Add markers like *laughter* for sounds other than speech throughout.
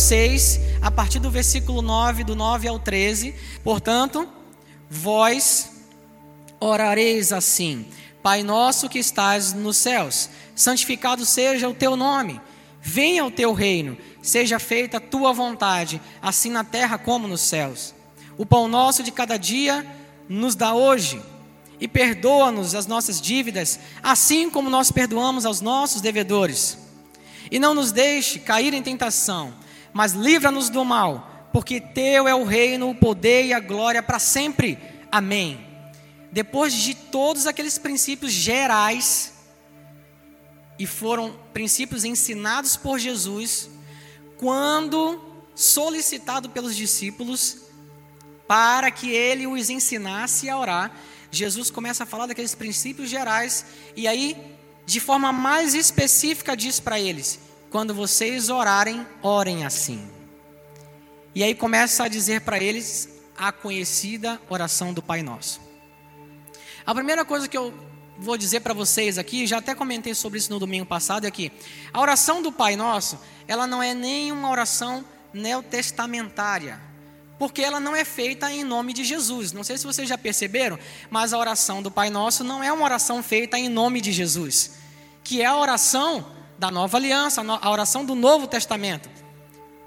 Mateus 6, a partir do versículo 9, do 9 ao 13. Portanto, vós orareis assim: Pai nosso que estás nos céus, santificado seja o teu nome. Venha o teu reino, seja feita a tua vontade, assim na terra como nos céus. O pão nosso de cada dia nos dá hoje, e perdoa-nos as nossas dívidas, assim como nós perdoamos aos nossos devedores. E não nos deixe cair em tentação, mas livra-nos do mal, porque teu é o reino, o poder e a glória para sempre. Amém. Depois de todos aqueles princípios gerais, e foram princípios ensinados por Jesus, quando solicitado pelos discípulos para que ele os ensinasse a orar, Jesus começa a falar daqueles princípios gerais e aí, de forma mais específica, diz para eles: quando vocês orarem, orem assim. E aí começa a dizer para eles a conhecida oração do Pai Nosso. A primeira coisa que eu vou dizer para vocês aqui, já até comentei sobre isso no domingo passado, é que a oração do Pai Nosso, ela não é nem uma oração neotestamentária, porque ela não é feita em nome de Jesus. Não sei se vocês já perceberam, mas a oração do Pai Nosso não é uma oração feita em nome de Jesus, que é a oração da nova aliança, a oração do Novo Testamento.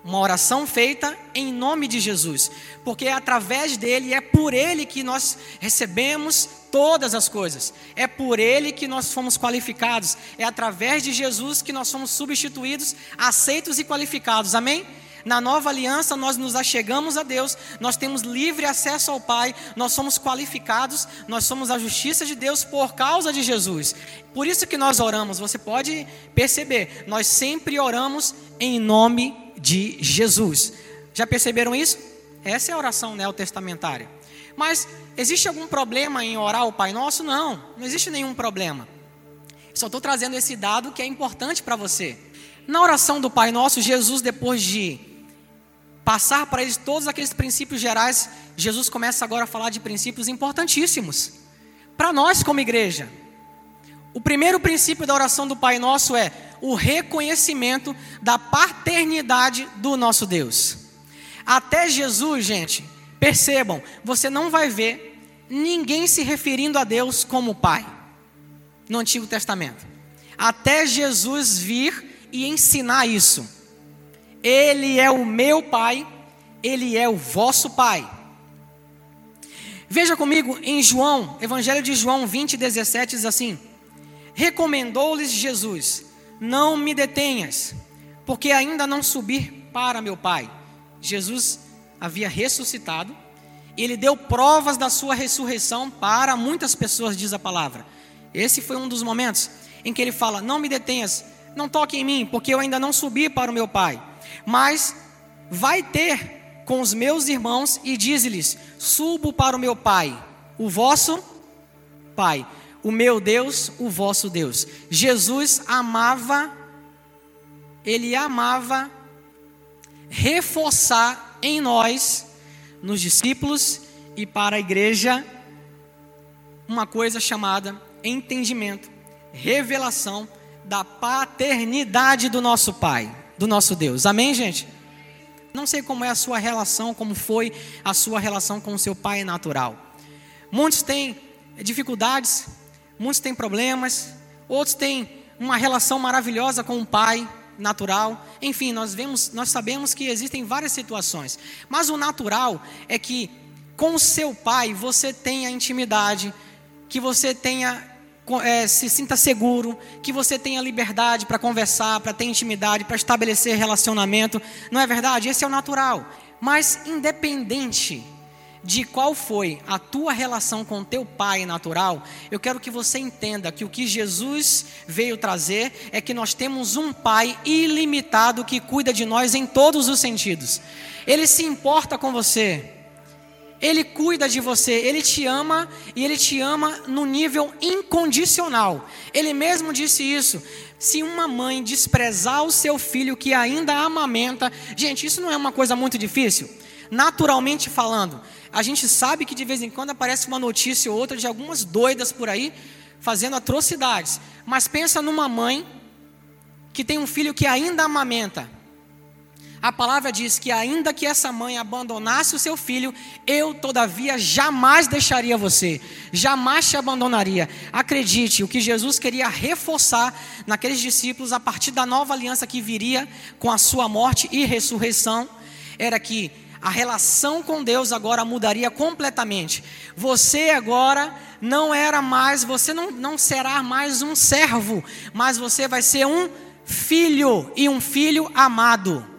Uma oração feita em nome de Jesus, porque é através dele, é por ele que nós recebemos todas as coisas, é por ele que nós fomos qualificados, é através de Jesus que nós somos substituídos, aceitos e qualificados, amém? Na nova aliança, nós nos achegamos a Deus, nós temos livre acesso ao Pai, nós somos qualificados, nós somos a justiça de Deus por causa de Jesus. Por isso que nós oramos, você pode perceber, nós sempre oramos em nome de Jesus. Já perceberam isso? Essa é a oração neotestamentária. Mas existe algum problema em orar o Pai Nosso? Não, não existe nenhum problema. Só estou trazendo esse dado que é importante para você. Na oração do Pai Nosso, Jesus, depois de passar para eles todos aqueles princípios gerais, Jesus começa agora a falar de princípios importantíssimos para nós como igreja. O primeiro princípio da oração do Pai Nosso é o reconhecimento da paternidade do nosso Deus. Até Jesus, gente, percebam, você não vai ver ninguém se referindo a Deus como Pai no Antigo Testamento. Até Jesus vir e ensinar isso. Ele é o meu Pai, ele é o vosso Pai. Veja comigo em João, Evangelho de João 20, 17, diz assim: Recomendou-lhes Jesus: Não me detenhas, porque ainda não subir para meu Pai. Jesus havia ressuscitado, ele deu provas da sua ressurreição para muitas pessoas, diz a palavra. Esse foi um dos momentos em que ele fala: Não me detenhas, não toque em mim, porque eu ainda não subi para o meu Pai. Mas vai ter com os meus irmãos e diz-lhes: Subo para o meu Pai, o vosso Pai, o meu Deus, o vosso Deus. Jesus amava, ele amava reforçar em nós, nos discípulos e para a igreja, uma coisa chamada entendimento, revelação da paternidade do nosso Pai, do nosso Deus. Amém, gente? Não sei como é a sua relação, como foi a sua relação com o seu pai natural. Muitos têm dificuldades, muitos têm problemas, outros têm uma relação maravilhosa com o pai natural. Enfim, nós vemos, nós sabemos que existem várias situações. Mas o natural é que com o seu pai você tenha intimidade, que você tenha é, se sinta seguro, que você tenha liberdade para conversar, para ter intimidade, para estabelecer relacionamento. Não é verdade? Esse é o natural. Mas independente de qual foi a tua relação com teu pai natural, eu quero que você entenda que o que Jesus veio trazer é que nós temos um pai ilimitado que cuida de nós em todos os sentidos. Ele se importa com você. Ele cuida de você, ele te ama e ele te ama no nível incondicional. Ele mesmo disse isso. Se uma mãe desprezar o seu filho que ainda amamenta, gente, isso não é uma coisa muito difícil? Naturalmente falando, a gente sabe que de vez em quando aparece uma notícia ou outra de algumas doidas por aí fazendo atrocidades. Mas pensa numa mãe que tem um filho que ainda amamenta. A palavra diz que, ainda que essa mãe abandonasse o seu filho, eu, todavia, jamais deixaria você, jamais te abandonaria. Acredite, o que Jesus queria reforçar naqueles discípulos, a partir da nova aliança que viria com a sua morte e ressurreição, era que a relação com Deus agora mudaria completamente. Você agora não era mais, você não, não será mais um servo, mas você vai ser um filho e um filho amado.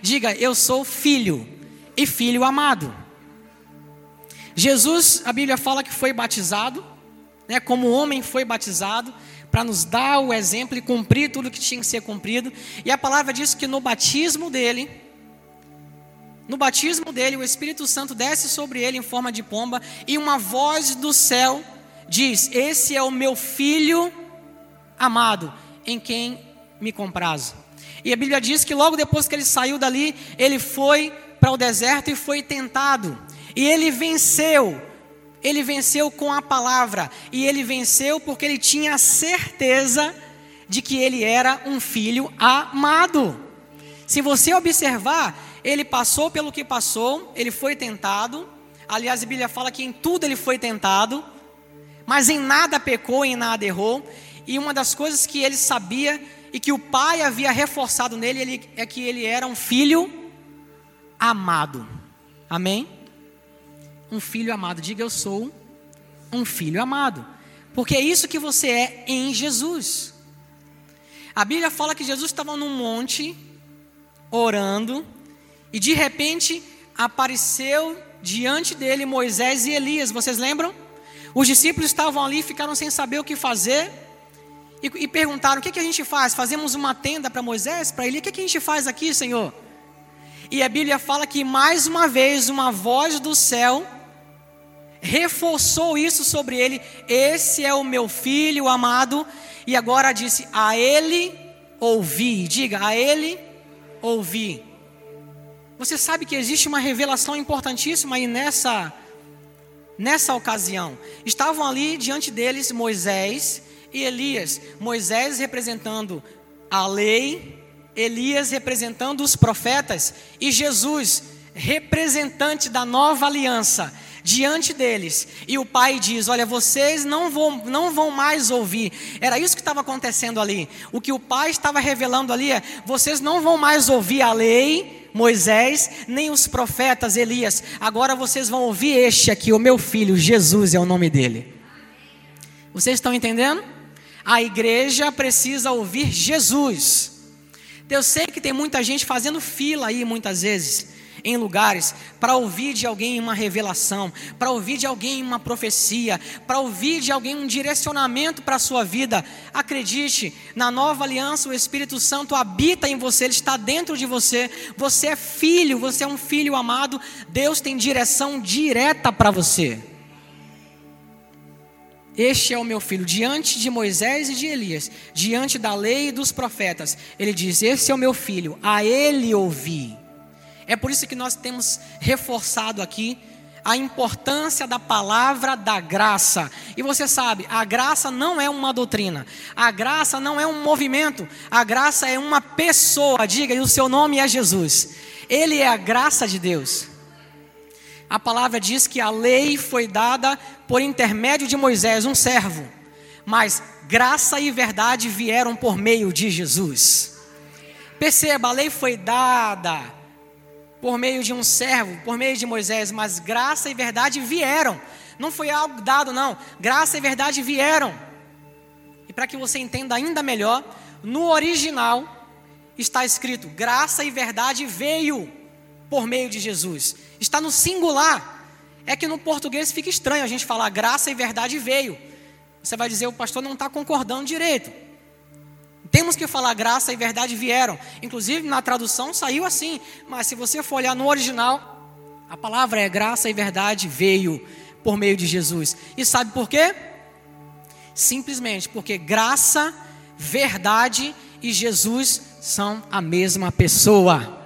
Diga, eu sou filho e filho amado. Jesus, a Bíblia fala que foi batizado, né, como homem foi batizado, para nos dar o exemplo e cumprir tudo que tinha que ser cumprido. E a palavra diz que no batismo dele, no batismo dele, o Espírito Santo desce sobre ele em forma de pomba e uma voz do céu diz: Esse é o meu filho amado, em quem me comprazo. E a Bíblia diz que logo depois que ele saiu dali, ele foi para o deserto e foi tentado. E ele venceu. Ele venceu com a palavra. E ele venceu porque ele tinha certeza de que ele era um filho amado. Se você observar, ele passou pelo que passou, ele foi tentado. Aliás, a Bíblia fala que em tudo ele foi tentado, mas em nada pecou, em nada errou. E uma das coisas que ele sabia e que o pai havia reforçado nele ele, é que ele era um filho amado. Amém? Um filho amado. Diga eu sou um filho amado. Porque é isso que você é em Jesus. A Bíblia fala que Jesus estava num monte orando e de repente apareceu diante dele Moisés e Elias. Vocês lembram? Os discípulos estavam ali, ficaram sem saber o que fazer e, e perguntaram: o que, que a gente faz? Fazemos uma tenda para Moisés, para ele? O que, que a gente faz aqui, Senhor? E a Bíblia fala que mais uma vez uma voz do céu reforçou isso sobre ele: Esse é o meu filho amado. E agora disse: A ele ouvi. Diga, a ele ouvi. Você sabe que existe uma revelação importantíssima aí nessa, nessa ocasião. Estavam ali diante deles Moisés e Elias. Moisés representando a lei, Elias representando os profetas e Jesus, representante da nova aliança, diante deles. E o pai diz: Olha, vocês não vão, não vão mais ouvir. Era isso que estava acontecendo ali. O que o pai estava revelando ali é: vocês não vão mais ouvir a lei. Moisés, nem os profetas Elias, agora vocês vão ouvir este aqui, o meu filho, Jesus é o nome dele. Vocês estão entendendo? A igreja precisa ouvir Jesus. Eu sei que tem muita gente fazendo fila aí muitas vezes em lugares para ouvir de alguém uma revelação, para ouvir de alguém uma profecia, para ouvir de alguém um direcionamento para a sua vida. Acredite, na nova aliança o Espírito Santo habita em você, ele está dentro de você. Você é filho, você é um filho amado. Deus tem direção direta para você. Este é o meu filho, diante de Moisés e de Elias, diante da lei e dos profetas. Ele diz: Esse é o meu filho, a ele ouvi. É por isso que nós temos reforçado aqui a importância da palavra da graça. E você sabe, a graça não é uma doutrina, a graça não é um movimento, a graça é uma pessoa. Diga, e o seu nome é Jesus. Ele é a graça de Deus a palavra diz que a lei foi dada por intermédio de Moisés, um servo, mas graça e verdade vieram por meio de Jesus. Perceba, a lei foi dada por meio de um servo, por meio de Moisés, mas graça e verdade vieram. Não foi algo dado, não. Graça e verdade vieram. E para que você entenda ainda melhor, no original está escrito: graça e verdade veio por meio de Jesus. Está no singular. É que no português fica estranho a gente falar graça e verdade veio. Você vai dizer, o pastor não está concordando direito. Temos que falar graça e verdade vieram. Inclusive na tradução saiu assim. Mas se você for olhar no original, a palavra é graça e verdade veio por meio de Jesus. E sabe por quê? Simplesmente porque graça, verdade e Jesus são a mesma pessoa.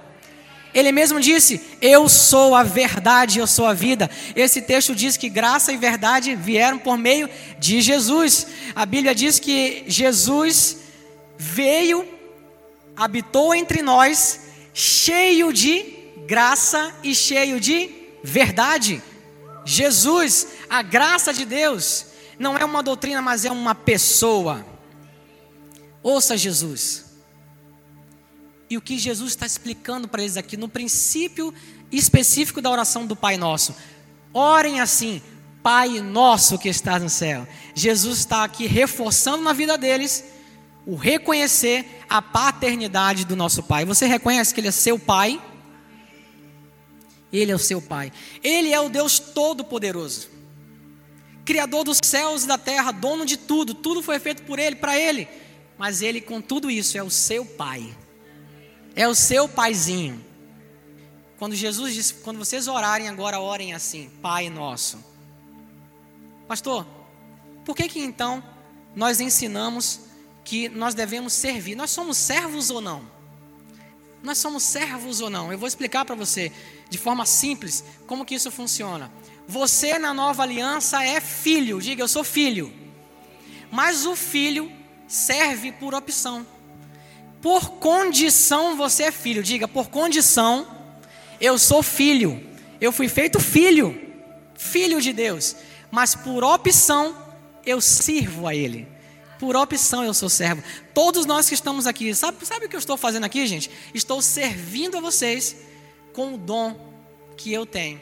Ele mesmo disse: Eu sou a verdade, eu sou a vida. Esse texto diz que graça e verdade vieram por meio de Jesus. A Bíblia diz que Jesus veio, habitou entre nós, cheio de graça e cheio de verdade. Jesus, a graça de Deus, não é uma doutrina, mas é uma pessoa. Ouça Jesus. E o que Jesus está explicando para eles aqui, no princípio específico da oração do Pai Nosso. Orem assim, Pai Nosso que está no céu. Jesus está aqui reforçando na vida deles o reconhecer a paternidade do nosso Pai. Você reconhece que Ele é seu Pai? Ele é o seu Pai. Ele é o Deus Todo-Poderoso, Criador dos céus e da terra, dono de tudo. Tudo foi feito por Ele, para Ele. Mas Ele, com tudo isso, é o seu Pai. É o seu Paizinho. Quando Jesus disse, quando vocês orarem agora, orem assim: Pai Nosso. Pastor, por que que então nós ensinamos que nós devemos servir. Nós somos servos ou não? Nós somos servos ou não? Eu vou explicar para você de forma simples como que isso funciona. Você na nova aliança é filho, diga eu sou filho. Mas o filho serve por opção. Por condição você é filho, diga por condição eu sou filho. Eu fui feito filho, filho de Deus, mas por opção eu sirvo a ele. Por opção eu sou servo. Todos nós que estamos aqui, sabe, sabe o que eu estou fazendo aqui, gente? Estou servindo a vocês com o dom que eu tenho.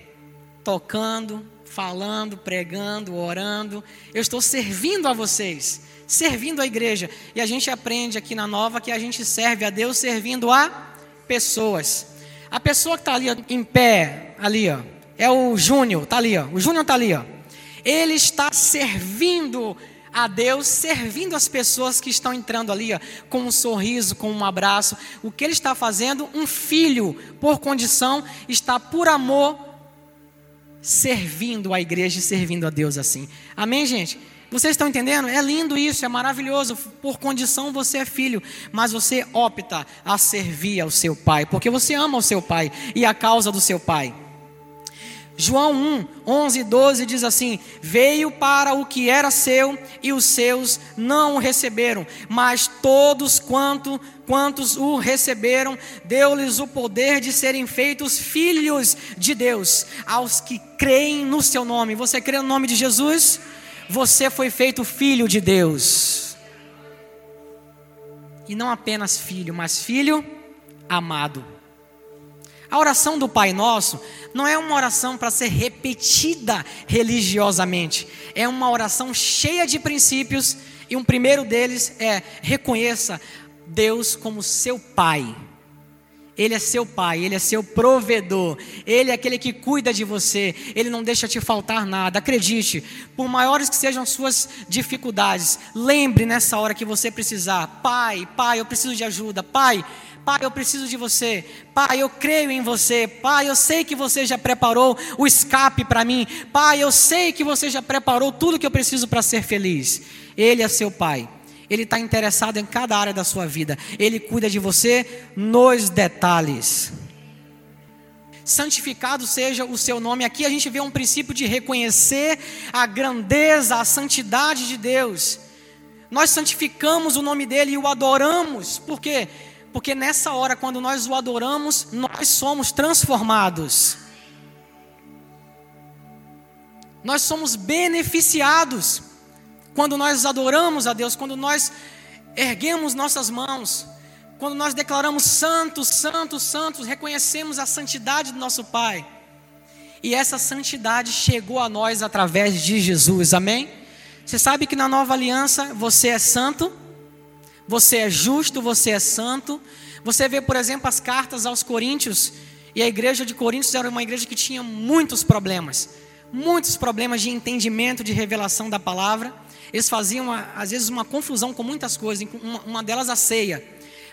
Tocando, falando, pregando, orando. Eu estou servindo a vocês, servindo a igreja. E a gente aprende aqui na nova que a gente serve a Deus servindo a pessoas. A pessoa que está ali em pé, ali, ó, é o Júnior, está ali, ó. O Júnior está ali, ó. Ele está servindo a Deus, servindo as pessoas que estão entrando ali, ó, com um sorriso, com um abraço. O que ele está fazendo? Um filho, por condição, está por amor, servindo a igreja e servindo a Deus assim. Amém, gente? Vocês estão entendendo? É lindo isso, é maravilhoso. Por condição você é filho, mas você opta a servir ao seu pai, porque você ama o seu pai e a causa do seu pai. João 1, 11 e 12 diz assim: Veio para o que era seu e os seus não o receberam, mas todos quanto, quantos o receberam, deu-lhes o poder de serem feitos filhos de Deus, aos que creem no seu nome. Você crê no nome de Jesus? Você foi feito filho de Deus. E não apenas filho, mas filho amado. A oração do Pai Nosso não é uma oração para ser repetida religiosamente, é uma oração cheia de princípios, e um primeiro deles é: reconheça Deus como seu Pai. Ele é seu pai, ele é seu provedor, ele é aquele que cuida de você, ele não deixa te faltar nada. Acredite, por maiores que sejam suas dificuldades, lembre nessa hora que você precisar: Pai, Pai, eu preciso de ajuda, Pai, Pai, eu preciso de você. Pai, eu creio em você. Pai, eu sei que você já preparou o escape para mim. Pai, eu sei que você já preparou tudo que eu preciso para ser feliz. Ele é seu Pai. Ele está interessado em cada área da sua vida. Ele cuida de você nos detalhes. Santificado seja o seu nome. Aqui a gente vê um princípio de reconhecer a grandeza, a santidade de Deus. Nós santificamos o nome dele e o adoramos. Por quê? Porque nessa hora, quando nós o adoramos, nós somos transformados. Nós somos beneficiados quando nós adoramos a Deus, quando nós erguemos nossas mãos, quando nós declaramos santos, santos, santos, reconhecemos a santidade do nosso Pai. E essa santidade chegou a nós através de Jesus, amém? Você sabe que na nova aliança você é santo, você é justo, você é santo. Você vê, por exemplo, as cartas aos Coríntios, e a igreja de Coríntios era uma igreja que tinha muitos problemas, muitos problemas de entendimento, de revelação da palavra. Eles faziam, às vezes, uma confusão com muitas coisas, uma delas a ceia.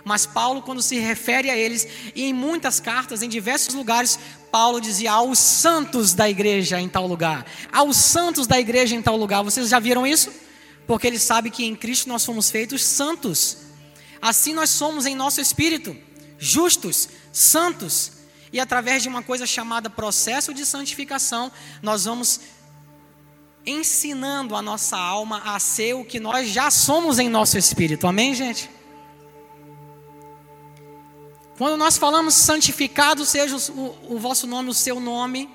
Mas Paulo, quando se refere a eles, e em muitas cartas, em diversos lugares, Paulo dizia aos santos da igreja em tal lugar, aos santos da igreja em tal lugar. Vocês já viram isso? porque ele sabe que em Cristo nós fomos feitos santos. Assim nós somos em nosso espírito, justos, santos. E através de uma coisa chamada processo de santificação, nós vamos ensinando a nossa alma a ser o que nós já somos em nosso espírito. Amém, gente? Quando nós falamos santificado seja o, o vosso nome, o seu nome,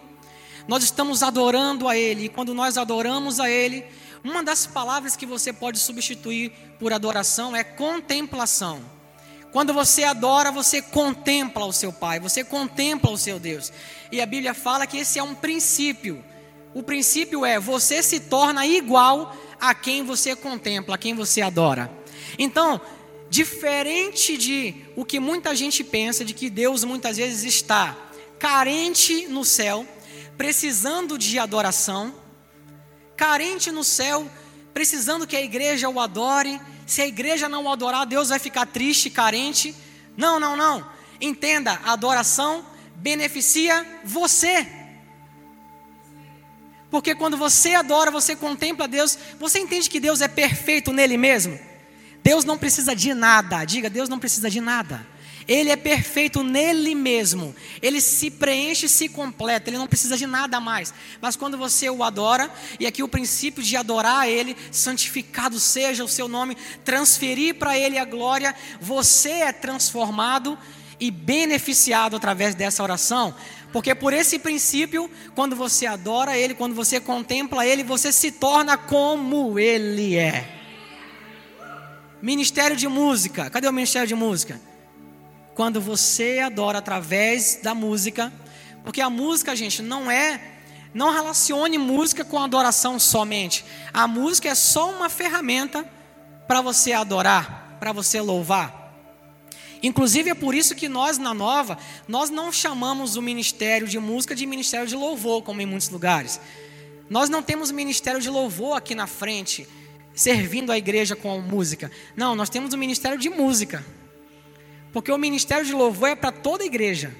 nós estamos adorando a Ele. E quando nós adoramos a Ele, uma das palavras que você pode substituir por adoração é contemplação. Quando você adora, você contempla o seu Pai, você contempla o seu Deus. E a Bíblia fala que esse é um princípio. O princípio é você se torna igual a quem você contempla, a quem você adora. Então, Diferente de o que muita gente pensa, de que Deus muitas vezes está carente no céu, precisando de adoração, carente no céu, precisando que a igreja o adore. Se a igreja não o adorar, Deus vai ficar triste, carente. Não, não, não. Entenda, a adoração beneficia você. Porque quando você adora, você contempla Deus, você entende que Deus é perfeito nele mesmo. Deus não precisa de nada. Diga, Deus não precisa de nada. Ele é perfeito nele mesmo. Ele se preenche e se completa. Ele não precisa de nada mais. Mas quando você o adora, e aqui o princípio de adorar Ele, santificado seja o seu nome, transferir para Ele a glória, você é transformado e beneficiado através dessa oração. Porque por esse princípio, quando você adora Ele, quando você contempla Ele, você se torna como Ele é. Ministério de música. Cadê o ministério de música? Quando você adora através da música, porque a música, gente, não é não relacione música com adoração somente. A música é só uma ferramenta para você adorar, para você louvar. Inclusive é por isso que nós na Nova, nós não chamamos o ministério de música de ministério de louvor, como em muitos lugares. Nós não temos ministério de louvor aqui na frente servindo a igreja com música. Não, nós temos o ministério de música. Porque o ministério de louvor é para toda a igreja.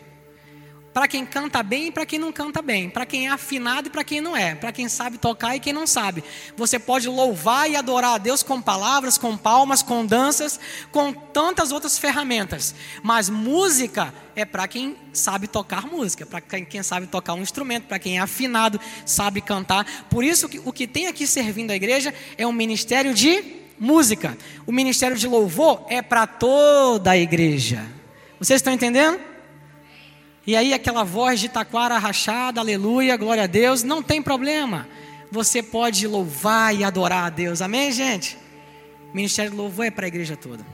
Para quem canta bem e para quem não canta bem. Para quem é afinado e para quem não é. Para quem sabe tocar e quem não sabe. Você pode louvar e adorar a Deus com palavras, com palmas, com danças, com tantas outras ferramentas. Mas música é para quem sabe tocar música, para quem sabe tocar um instrumento, para quem é afinado, sabe cantar. Por isso, o que tem aqui servindo a igreja é um ministério de música. O ministério de louvor é para toda a igreja. Vocês estão entendendo? E aí aquela voz de taquara rachada, aleluia, glória a Deus, não tem problema. Você pode louvar e adorar a Deus. Amém, gente? Ministério de louvor é para a igreja toda.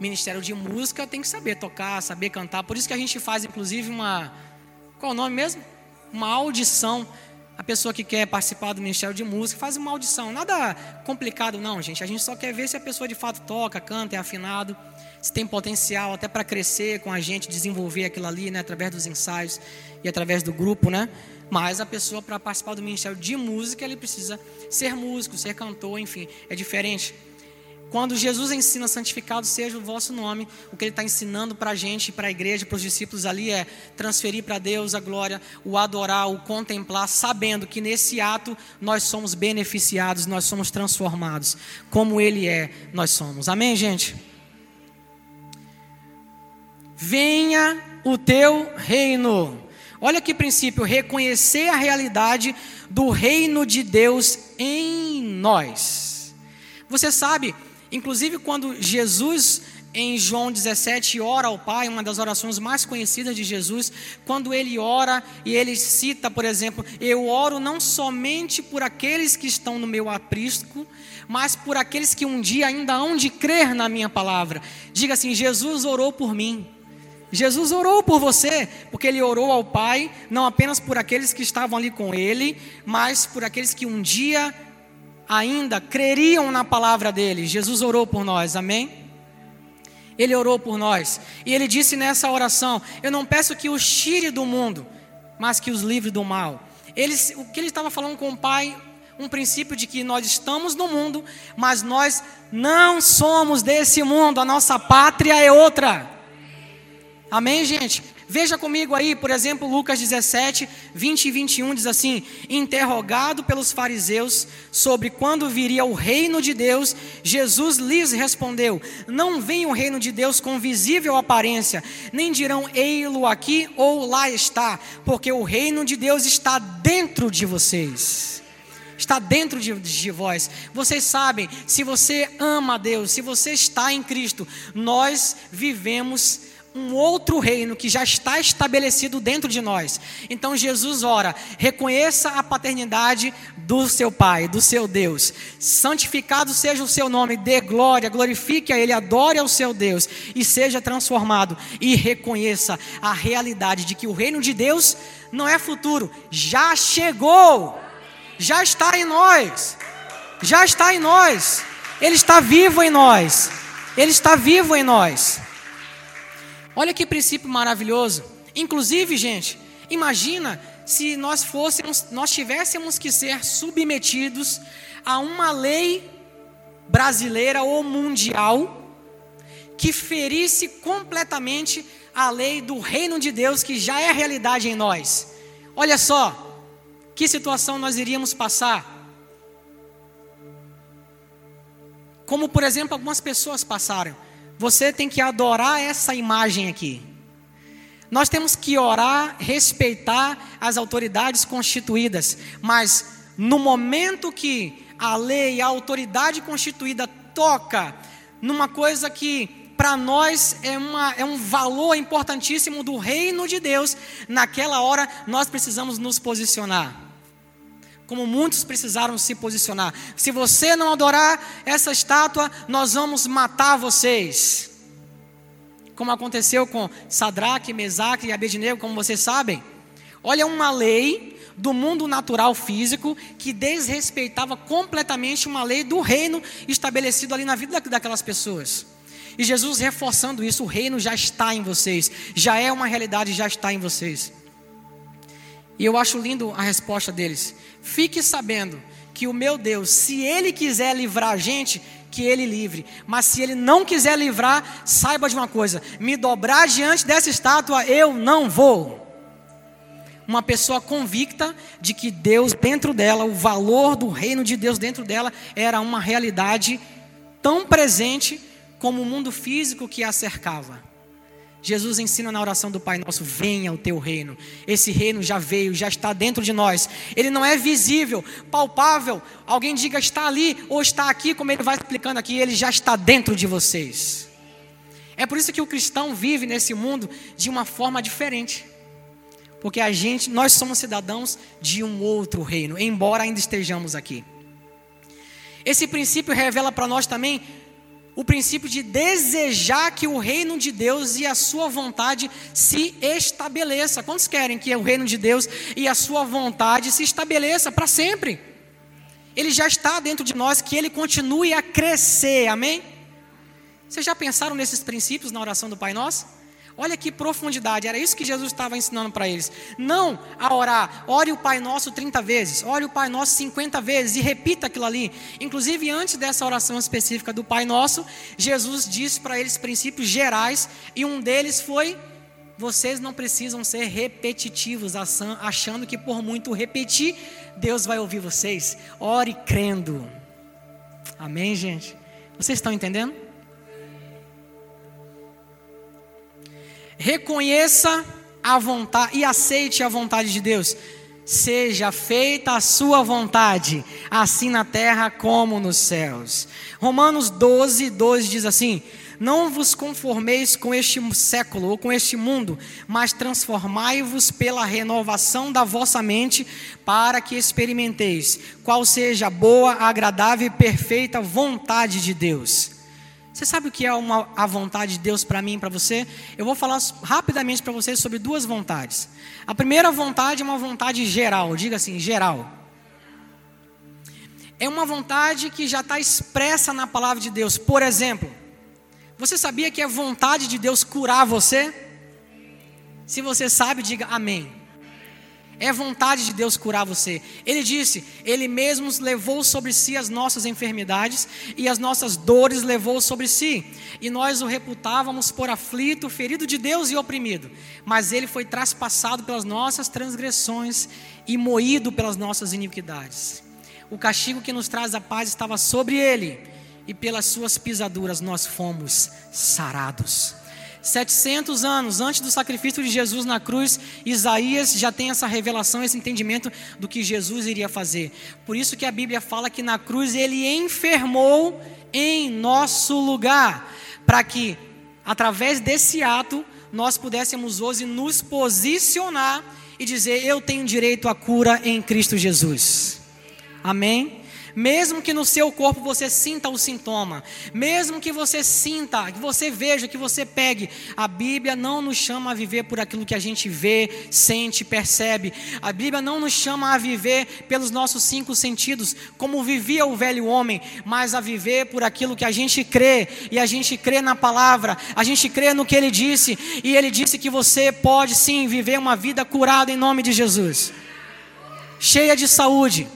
Ministério de música tem que saber tocar, saber cantar. Por isso que a gente faz inclusive uma qual o nome mesmo? Uma audição. A pessoa que quer participar do Ministério de Música faz uma audição. Nada complicado não, gente. A gente só quer ver se a pessoa de fato toca, canta, é afinado se tem potencial até para crescer com a gente, desenvolver aquilo ali, né, através dos ensaios e através do grupo, né? Mas a pessoa para participar do ministério de música, ele precisa ser músico, ser cantor, enfim, é diferente. Quando Jesus ensina santificado seja o vosso nome, o que ele está ensinando para a gente, para a igreja, para os discípulos ali é transferir para Deus a glória, o adorar, o contemplar, sabendo que nesse ato nós somos beneficiados, nós somos transformados, como Ele é, nós somos. Amém, gente? Venha o teu reino. Olha que princípio, reconhecer a realidade do reino de Deus em nós. Você sabe, inclusive quando Jesus em João 17 ora ao Pai, uma das orações mais conhecidas de Jesus, quando ele ora e ele cita, por exemplo, eu oro não somente por aqueles que estão no meu aprisco, mas por aqueles que um dia ainda hão de crer na minha palavra. Diga assim: Jesus orou por mim. Jesus orou por você, porque ele orou ao Pai, não apenas por aqueles que estavam ali com ele, mas por aqueles que um dia ainda creriam na palavra dele. Jesus orou por nós, amém? Ele orou por nós. E ele disse nessa oração: Eu não peço que os tire do mundo, mas que os livre do mal. Ele, o que ele estava falando com o Pai, um princípio de que nós estamos no mundo, mas nós não somos desse mundo, a nossa pátria é outra. Amém, gente? Veja comigo aí, por exemplo, Lucas 17, 20 e 21 diz assim: Interrogado pelos fariseus sobre quando viria o reino de Deus, Jesus lhes respondeu: Não vem o reino de Deus com visível aparência, nem dirão ei-lo aqui ou lá está, porque o reino de Deus está dentro de vocês está dentro de, de, vós. Vocês sabem, se você ama a Deus, se você está em Cristo, nós vivemos um outro reino que já está estabelecido dentro de nós. Então Jesus ora: reconheça a paternidade do seu Pai, do seu Deus. Santificado seja o seu nome, dê glória, glorifique a Ele, adore ao seu Deus e seja transformado. E reconheça a realidade de que o reino de Deus não é futuro, já chegou, já está em nós, já está em nós, Ele está vivo em nós, Ele está vivo em nós. Olha que princípio maravilhoso. Inclusive, gente, imagina se nós fôssemos, nós tivéssemos que ser submetidos a uma lei brasileira ou mundial que ferisse completamente a lei do reino de Deus que já é realidade em nós. Olha só, que situação nós iríamos passar. Como, por exemplo, algumas pessoas passaram. Você tem que adorar essa imagem aqui. Nós temos que orar, respeitar as autoridades constituídas, mas no momento que a lei, a autoridade constituída toca numa coisa que para nós é, uma, é um valor importantíssimo do reino de Deus, naquela hora nós precisamos nos posicionar como muitos precisaram se posicionar. Se você não adorar essa estátua, nós vamos matar vocês. Como aconteceu com Sadraque, Mesaque e Abednego, como vocês sabem. Olha uma lei do mundo natural físico que desrespeitava completamente uma lei do reino estabelecido ali na vida daquelas pessoas. E Jesus reforçando isso, o reino já está em vocês, já é uma realidade, já está em vocês. E eu acho lindo a resposta deles. Fique sabendo que o meu Deus, se Ele quiser livrar a gente, que Ele livre. Mas se Ele não quiser livrar, saiba de uma coisa: me dobrar diante dessa estátua, eu não vou. Uma pessoa convicta de que Deus dentro dela, o valor do reino de Deus dentro dela, era uma realidade tão presente como o mundo físico que a cercava. Jesus ensina na oração do Pai Nosso: venha o teu reino. Esse reino já veio, já está dentro de nós. Ele não é visível, palpável. Alguém diga está ali ou está aqui, como ele vai explicando aqui, ele já está dentro de vocês. É por isso que o cristão vive nesse mundo de uma forma diferente. Porque a gente, nós somos cidadãos de um outro reino, embora ainda estejamos aqui. Esse princípio revela para nós também o princípio de desejar que o reino de Deus e a sua vontade se estabeleça. Quantos querem que o reino de Deus e a sua vontade se estabeleça para sempre? Ele já está dentro de nós, que ele continue a crescer, amém? Vocês já pensaram nesses princípios na oração do Pai Nosso? Olha que profundidade, era isso que Jesus estava ensinando para eles. Não a orar, ore o Pai Nosso 30 vezes, ore o Pai Nosso 50 vezes e repita aquilo ali. Inclusive, antes dessa oração específica do Pai Nosso, Jesus disse para eles princípios gerais e um deles foi: vocês não precisam ser repetitivos, achando que por muito repetir, Deus vai ouvir vocês. Ore crendo. Amém, gente? Vocês estão entendendo? Reconheça a vontade e aceite a vontade de Deus. Seja feita a sua vontade, assim na terra como nos céus. Romanos 12, 12 diz assim: Não vos conformeis com este século ou com este mundo, mas transformai-vos pela renovação da vossa mente, para que experimenteis qual seja a boa, agradável e perfeita vontade de Deus. Você sabe o que é uma, a vontade de Deus para mim e para você? Eu vou falar rapidamente para vocês sobre duas vontades. A primeira vontade é uma vontade geral, diga assim, geral. É uma vontade que já está expressa na palavra de Deus. Por exemplo, você sabia que é vontade de Deus curar você? Se você sabe, diga amém. É vontade de Deus curar você. Ele disse: Ele mesmo levou sobre si as nossas enfermidades e as nossas dores levou sobre si. E nós o reputávamos por aflito, ferido de Deus e oprimido. Mas ele foi traspassado pelas nossas transgressões e moído pelas nossas iniquidades. O castigo que nos traz a paz estava sobre ele, e pelas suas pisaduras nós fomos sarados. 700 anos antes do sacrifício de Jesus na cruz, Isaías já tem essa revelação, esse entendimento do que Jesus iria fazer. Por isso que a Bíblia fala que na cruz ele enfermou em nosso lugar, para que através desse ato nós pudéssemos hoje nos posicionar e dizer: Eu tenho direito à cura em Cristo Jesus. Amém? Mesmo que no seu corpo você sinta o sintoma, mesmo que você sinta, que você veja, que você pegue, a Bíblia não nos chama a viver por aquilo que a gente vê, sente, percebe. A Bíblia não nos chama a viver pelos nossos cinco sentidos, como vivia o velho homem, mas a viver por aquilo que a gente crê, e a gente crê na palavra, a gente crê no que ele disse, e ele disse que você pode sim viver uma vida curada em nome de Jesus, cheia de saúde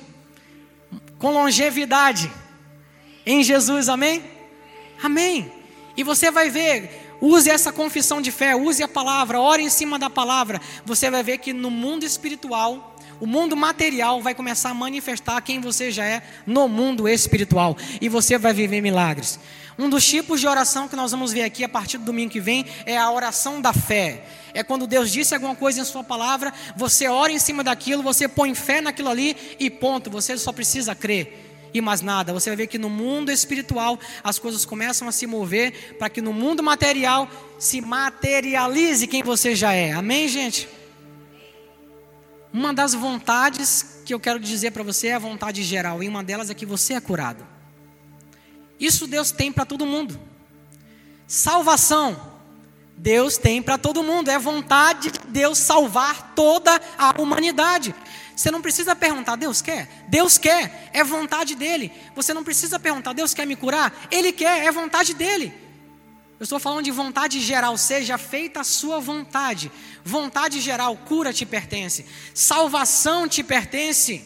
com longevidade em Jesus, amém? Amém. E você vai ver, use essa confissão de fé, use a palavra, ore em cima da palavra. Você vai ver que no mundo espiritual, o mundo material vai começar a manifestar quem você já é no mundo espiritual. E você vai viver milagres. Um dos tipos de oração que nós vamos ver aqui a partir do domingo que vem é a oração da fé. É quando Deus disse alguma coisa em Sua palavra, você ora em cima daquilo, você põe fé naquilo ali e ponto. Você só precisa crer e mais nada. Você vai ver que no mundo espiritual as coisas começam a se mover para que no mundo material se materialize quem você já é. Amém, gente? Uma das vontades que eu quero dizer para você é a vontade geral, e uma delas é que você é curado. Isso Deus tem para todo mundo. Salvação, Deus tem para todo mundo. É vontade de Deus salvar toda a humanidade. Você não precisa perguntar, Deus quer? Deus quer, é vontade dele. Você não precisa perguntar, Deus quer me curar? Ele quer, é vontade dele. Eu estou falando de vontade geral, seja feita a sua vontade. Vontade geral, cura te pertence, salvação te pertence.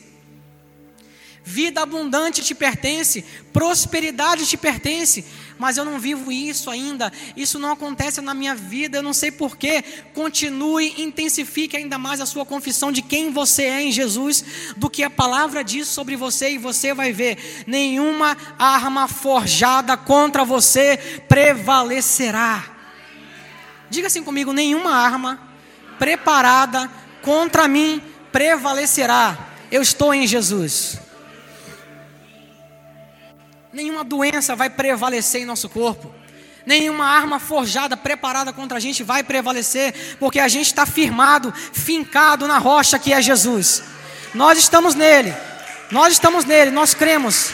Vida abundante te pertence, prosperidade te pertence, mas eu não vivo isso ainda, isso não acontece na minha vida, eu não sei porquê. Continue, intensifique ainda mais a sua confissão de quem você é em Jesus, do que a palavra diz sobre você, e você vai ver: nenhuma arma forjada contra você prevalecerá. Diga assim comigo: nenhuma arma preparada contra mim prevalecerá. Eu estou em Jesus. Nenhuma doença vai prevalecer em nosso corpo. Nenhuma arma forjada, preparada contra a gente vai prevalecer, porque a gente está firmado, fincado na rocha que é Jesus. Nós estamos nele, nós estamos nele, nós cremos.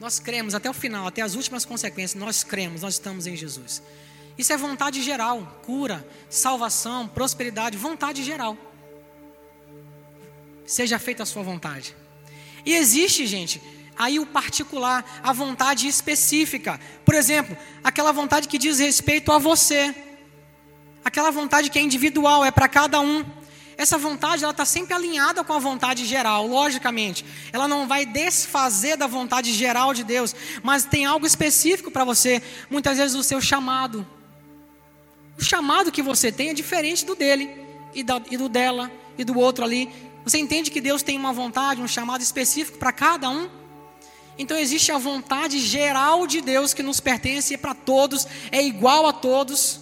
Nós cremos até o final, até as últimas consequências, nós cremos, nós estamos em Jesus. Isso é vontade geral, cura, salvação, prosperidade, vontade geral seja feita a sua vontade. E existe, gente, aí o particular, a vontade específica. Por exemplo, aquela vontade que diz respeito a você. Aquela vontade que é individual, é para cada um. Essa vontade ela está sempre alinhada com a vontade geral, logicamente. Ela não vai desfazer da vontade geral de Deus, mas tem algo específico para você. Muitas vezes o seu chamado. O chamado que você tem é diferente do dele e, do dela e do outro ali. Você entende que Deus tem uma vontade, um chamado específico para cada um? Então existe a vontade geral de Deus que nos pertence para todos, é igual a todos.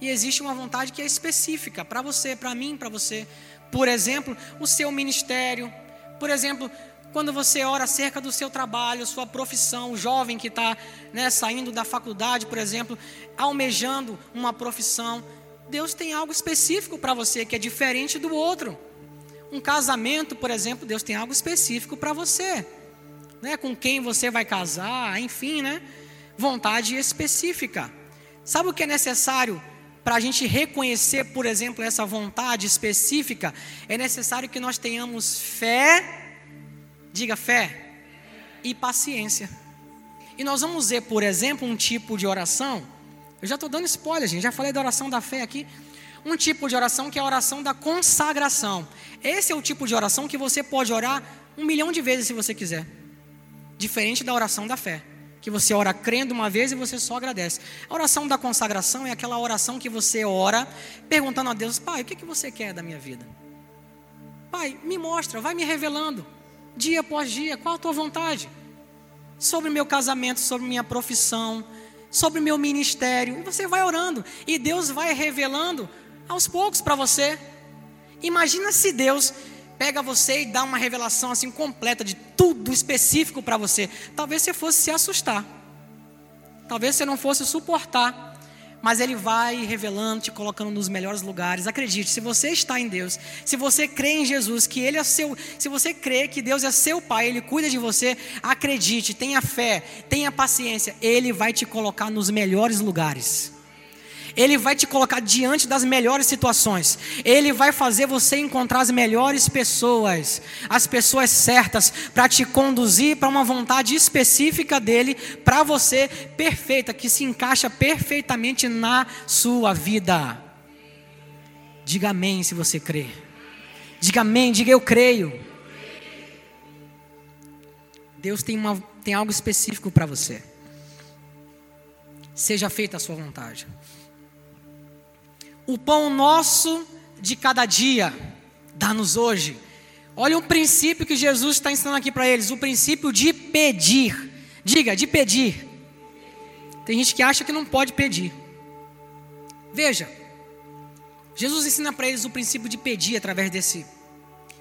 E existe uma vontade que é específica para você, para mim, para você. Por exemplo, o seu ministério. Por exemplo, quando você ora acerca do seu trabalho, sua profissão, o jovem que está né, saindo da faculdade, por exemplo, almejando uma profissão, Deus tem algo específico para você que é diferente do outro. Um casamento, por exemplo, Deus tem algo específico para você, né? Com quem você vai casar, enfim, né? Vontade específica. Sabe o que é necessário para a gente reconhecer, por exemplo, essa vontade específica? É necessário que nós tenhamos fé, diga fé, e paciência. E nós vamos ver, por exemplo, um tipo de oração. Eu já estou dando spoiler, gente. Já falei da oração da fé aqui um tipo de oração que é a oração da consagração. Esse é o tipo de oração que você pode orar um milhão de vezes se você quiser. Diferente da oração da fé, que você ora crendo uma vez e você só agradece. A oração da consagração é aquela oração que você ora perguntando a Deus: Pai, o que, que você quer da minha vida? Pai, me mostra, vai me revelando, dia após dia, qual a tua vontade? Sobre meu casamento, sobre minha profissão, sobre meu ministério. E você vai orando, e Deus vai revelando aos poucos para você. Imagina se Deus pega você e dá uma revelação assim completa de tudo específico para você. Talvez você fosse se assustar. Talvez você não fosse suportar mas Ele vai revelando, te colocando nos melhores lugares. Acredite, se você está em Deus, se você crê em Jesus, que Ele é seu, se você crê que Deus é seu Pai, Ele cuida de você, acredite, tenha fé, tenha paciência, Ele vai te colocar nos melhores lugares. Ele vai te colocar diante das melhores situações. Ele vai fazer você encontrar as melhores pessoas, as pessoas certas, para te conduzir para uma vontade específica dele, para você, perfeita, que se encaixa perfeitamente na sua vida. Diga amém se você crê. Diga amém, diga eu creio. Deus tem, uma, tem algo específico para você. Seja feita a sua vontade o pão nosso de cada dia, dá-nos hoje. Olha um princípio que Jesus está ensinando aqui para eles: o princípio de pedir. Diga, de pedir. Tem gente que acha que não pode pedir. Veja, Jesus ensina para eles o princípio de pedir através desse,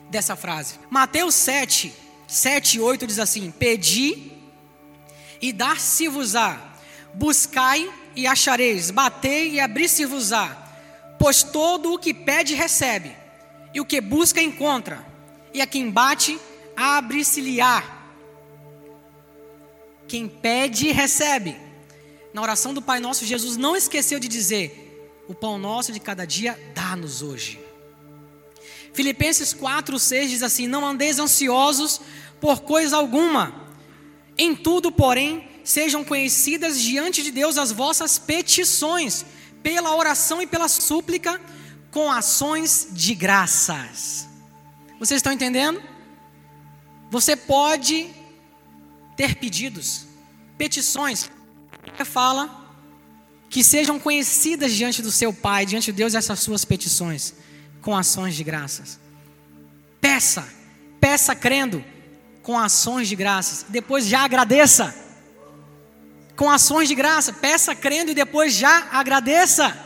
dessa frase. Mateus 7, 7 e 8 diz assim: Pedi e dar-se-vos-á, buscai e achareis, batei e abrir-se-vos-á. Pois todo o que pede, recebe, e o que busca, encontra, e a quem bate, abre-se-lhe-á. Quem pede, recebe. Na oração do Pai Nosso, Jesus não esqueceu de dizer: O pão nosso de cada dia, dá-nos hoje. Filipenses 4, 6 diz assim: Não andeis ansiosos por coisa alguma, em tudo, porém, sejam conhecidas diante de Deus as vossas petições pela oração e pela súplica com ações de graças. Vocês estão entendendo? Você pode ter pedidos, petições, fala que sejam conhecidas diante do seu Pai, diante de Deus, essas suas petições, com ações de graças. Peça, peça crendo, com ações de graças. Depois já agradeça com ações de graça. Peça crendo e depois já agradeça.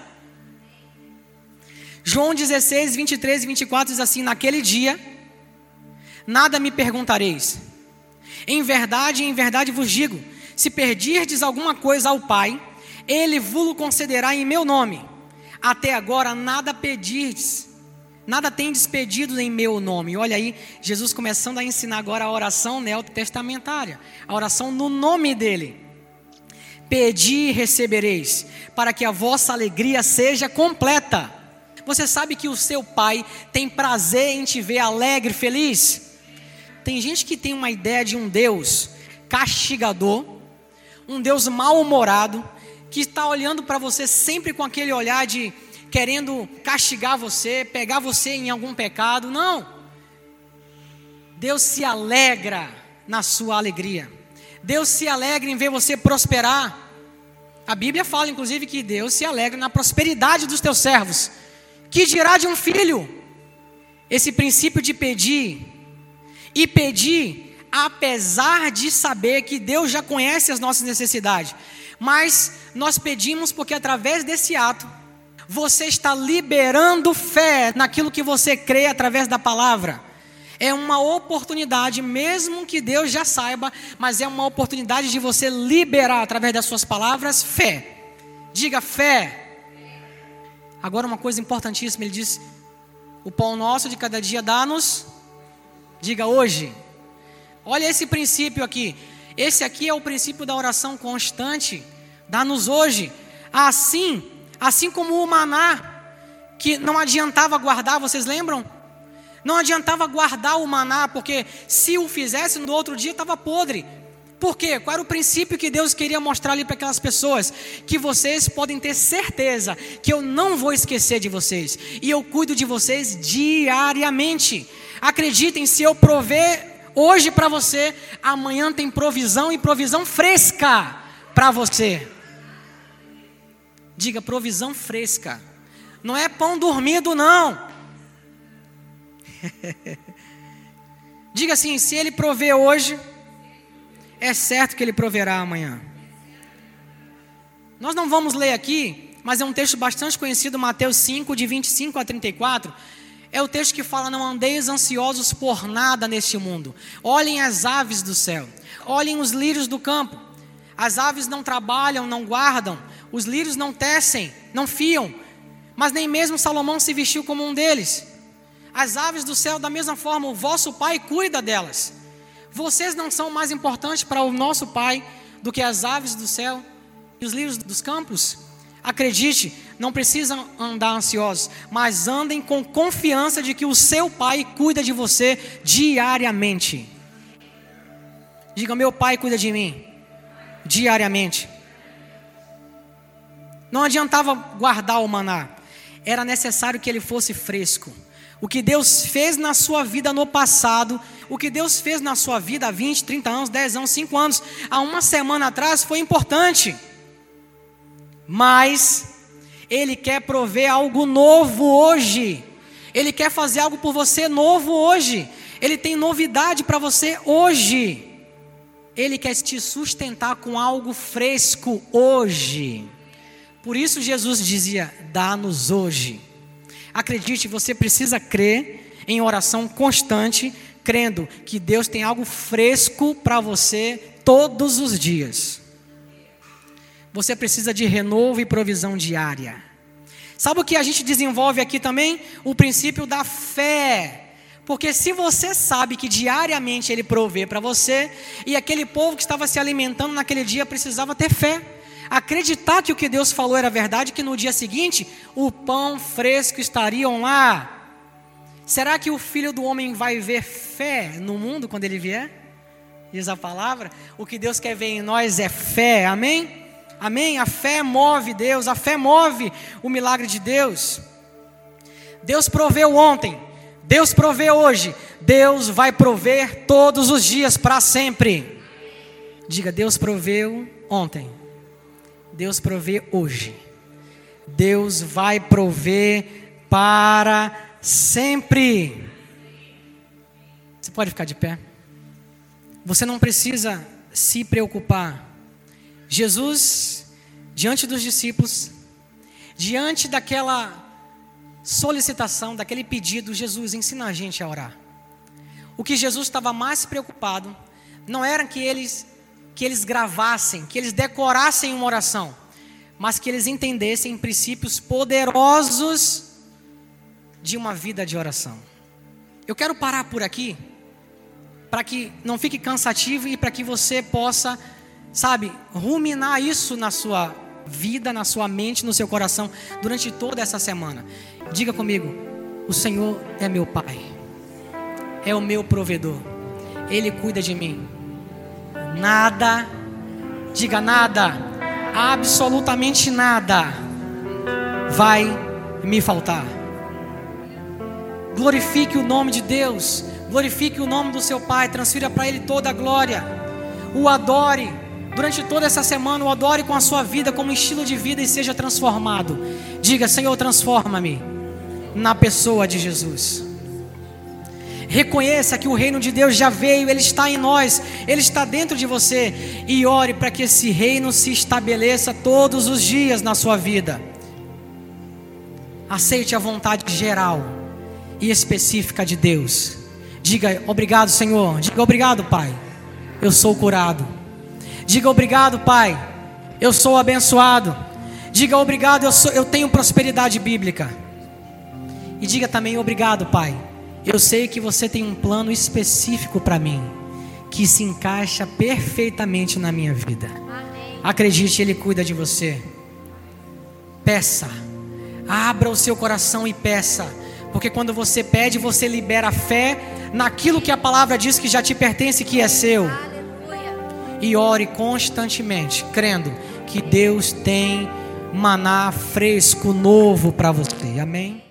João 16, 23 e 24 diz assim: Naquele dia, nada me perguntareis. Em verdade, em verdade vos digo: se perdirdes alguma coisa ao Pai, Ele vos concederá em meu nome. Até agora nada pedirdes, nada tendes pedido em meu nome. Olha aí, Jesus começando a ensinar agora a oração neotestamentária, a oração no nome dele. Pedi e recebereis, para que a vossa alegria seja completa. Você sabe que o seu pai tem prazer em te ver alegre, feliz? Tem gente que tem uma ideia de um Deus castigador, um Deus mal-humorado, que está olhando para você sempre com aquele olhar de querendo castigar você, pegar você em algum pecado. Não. Deus se alegra na sua alegria. Deus se alegra em ver você prosperar. A Bíblia fala, inclusive, que Deus se alegra na prosperidade dos teus servos. Que dirá de um filho? Esse princípio de pedir e pedir, apesar de saber que Deus já conhece as nossas necessidades, mas nós pedimos porque através desse ato você está liberando fé naquilo que você crê através da palavra é uma oportunidade, mesmo que Deus já saiba, mas é uma oportunidade de você liberar através das suas palavras fé. Diga fé. Agora, uma coisa importantíssima: ele diz: o pão nosso de cada dia dá-nos, diga hoje. Olha esse princípio aqui. Esse aqui é o princípio da oração constante. Dá-nos hoje. Assim, assim como o maná, que não adiantava guardar, vocês lembram? Não adiantava guardar o maná, porque se o fizesse no outro dia estava podre. Por quê? Qual era o princípio que Deus queria mostrar ali para aquelas pessoas? Que vocês podem ter certeza que eu não vou esquecer de vocês. E eu cuido de vocês diariamente. Acreditem, se eu prover hoje para você, amanhã tem provisão e provisão fresca para você. Diga provisão fresca. Não é pão dormido, não. *laughs* Diga assim: se ele provê hoje, é certo que ele proverá amanhã. Nós não vamos ler aqui, mas é um texto bastante conhecido, Mateus 5, de 25 a 34. É o texto que fala: Não andeis ansiosos por nada neste mundo. Olhem as aves do céu, olhem os lírios do campo. As aves não trabalham, não guardam, os lírios não tecem, não fiam, mas nem mesmo Salomão se vestiu como um deles. As aves do céu, da mesma forma, o vosso Pai cuida delas. Vocês não são mais importantes para o nosso Pai do que as aves do céu e os lírios dos campos? Acredite, não precisam andar ansiosos, mas andem com confiança de que o seu Pai cuida de você diariamente. Diga, meu Pai cuida de mim diariamente. Não adiantava guardar o maná, era necessário que ele fosse fresco. O que Deus fez na sua vida no passado, o que Deus fez na sua vida há 20, 30 anos, 10 anos, 5 anos, há uma semana atrás foi importante. Mas Ele quer prover algo novo hoje. Ele quer fazer algo por você novo hoje. Ele tem novidade para você hoje. Ele quer te sustentar com algo fresco hoje. Por isso Jesus dizia: dá-nos hoje. Acredite, você precisa crer em oração constante, crendo que Deus tem algo fresco para você todos os dias. Você precisa de renovo e provisão diária. Sabe o que a gente desenvolve aqui também? O princípio da fé. Porque se você sabe que diariamente Ele provê para você, e aquele povo que estava se alimentando naquele dia precisava ter fé acreditar que o que Deus falou era verdade, que no dia seguinte o pão fresco estariam lá. Será que o filho do homem vai ver fé no mundo quando ele vier? Diz a palavra. O que Deus quer ver em nós é fé, amém? Amém? A fé move Deus, a fé move o milagre de Deus. Deus proveu ontem, Deus provê hoje, Deus vai prover todos os dias para sempre. Diga, Deus proveu ontem. Deus provê hoje. Deus vai prover para sempre. Você pode ficar de pé. Você não precisa se preocupar. Jesus, diante dos discípulos, diante daquela solicitação, daquele pedido, Jesus ensina a gente a orar. O que Jesus estava mais preocupado não era que eles que eles gravassem, que eles decorassem uma oração, mas que eles entendessem princípios poderosos de uma vida de oração. Eu quero parar por aqui, para que não fique cansativo e para que você possa, sabe, ruminar isso na sua vida, na sua mente, no seu coração durante toda essa semana. Diga comigo: o Senhor é meu Pai, é o meu provedor, Ele cuida de mim nada, diga nada, absolutamente nada vai me faltar. Glorifique o nome de Deus, glorifique o nome do seu Pai, transfira para Ele toda a glória, o adore. Durante toda essa semana, o adore com a sua vida como estilo de vida e seja transformado. Diga, Senhor, transforma-me na pessoa de Jesus. Reconheça que o reino de Deus já veio, ele está em nós, ele está dentro de você. E ore para que esse reino se estabeleça todos os dias na sua vida. Aceite a vontade geral e específica de Deus. Diga obrigado, Senhor. Diga obrigado, Pai. Eu sou curado. Diga obrigado, Pai. Eu sou abençoado. Diga obrigado, eu, sou, eu tenho prosperidade bíblica. E diga também obrigado, Pai eu sei que você tem um plano específico para mim, que se encaixa perfeitamente na minha vida. Amém. Acredite, Ele cuida de você. Peça, abra o seu coração e peça, porque quando você pede, você libera fé naquilo que a palavra diz que já te pertence, que é seu. E ore constantemente, crendo que Deus tem maná fresco, novo para você. Amém.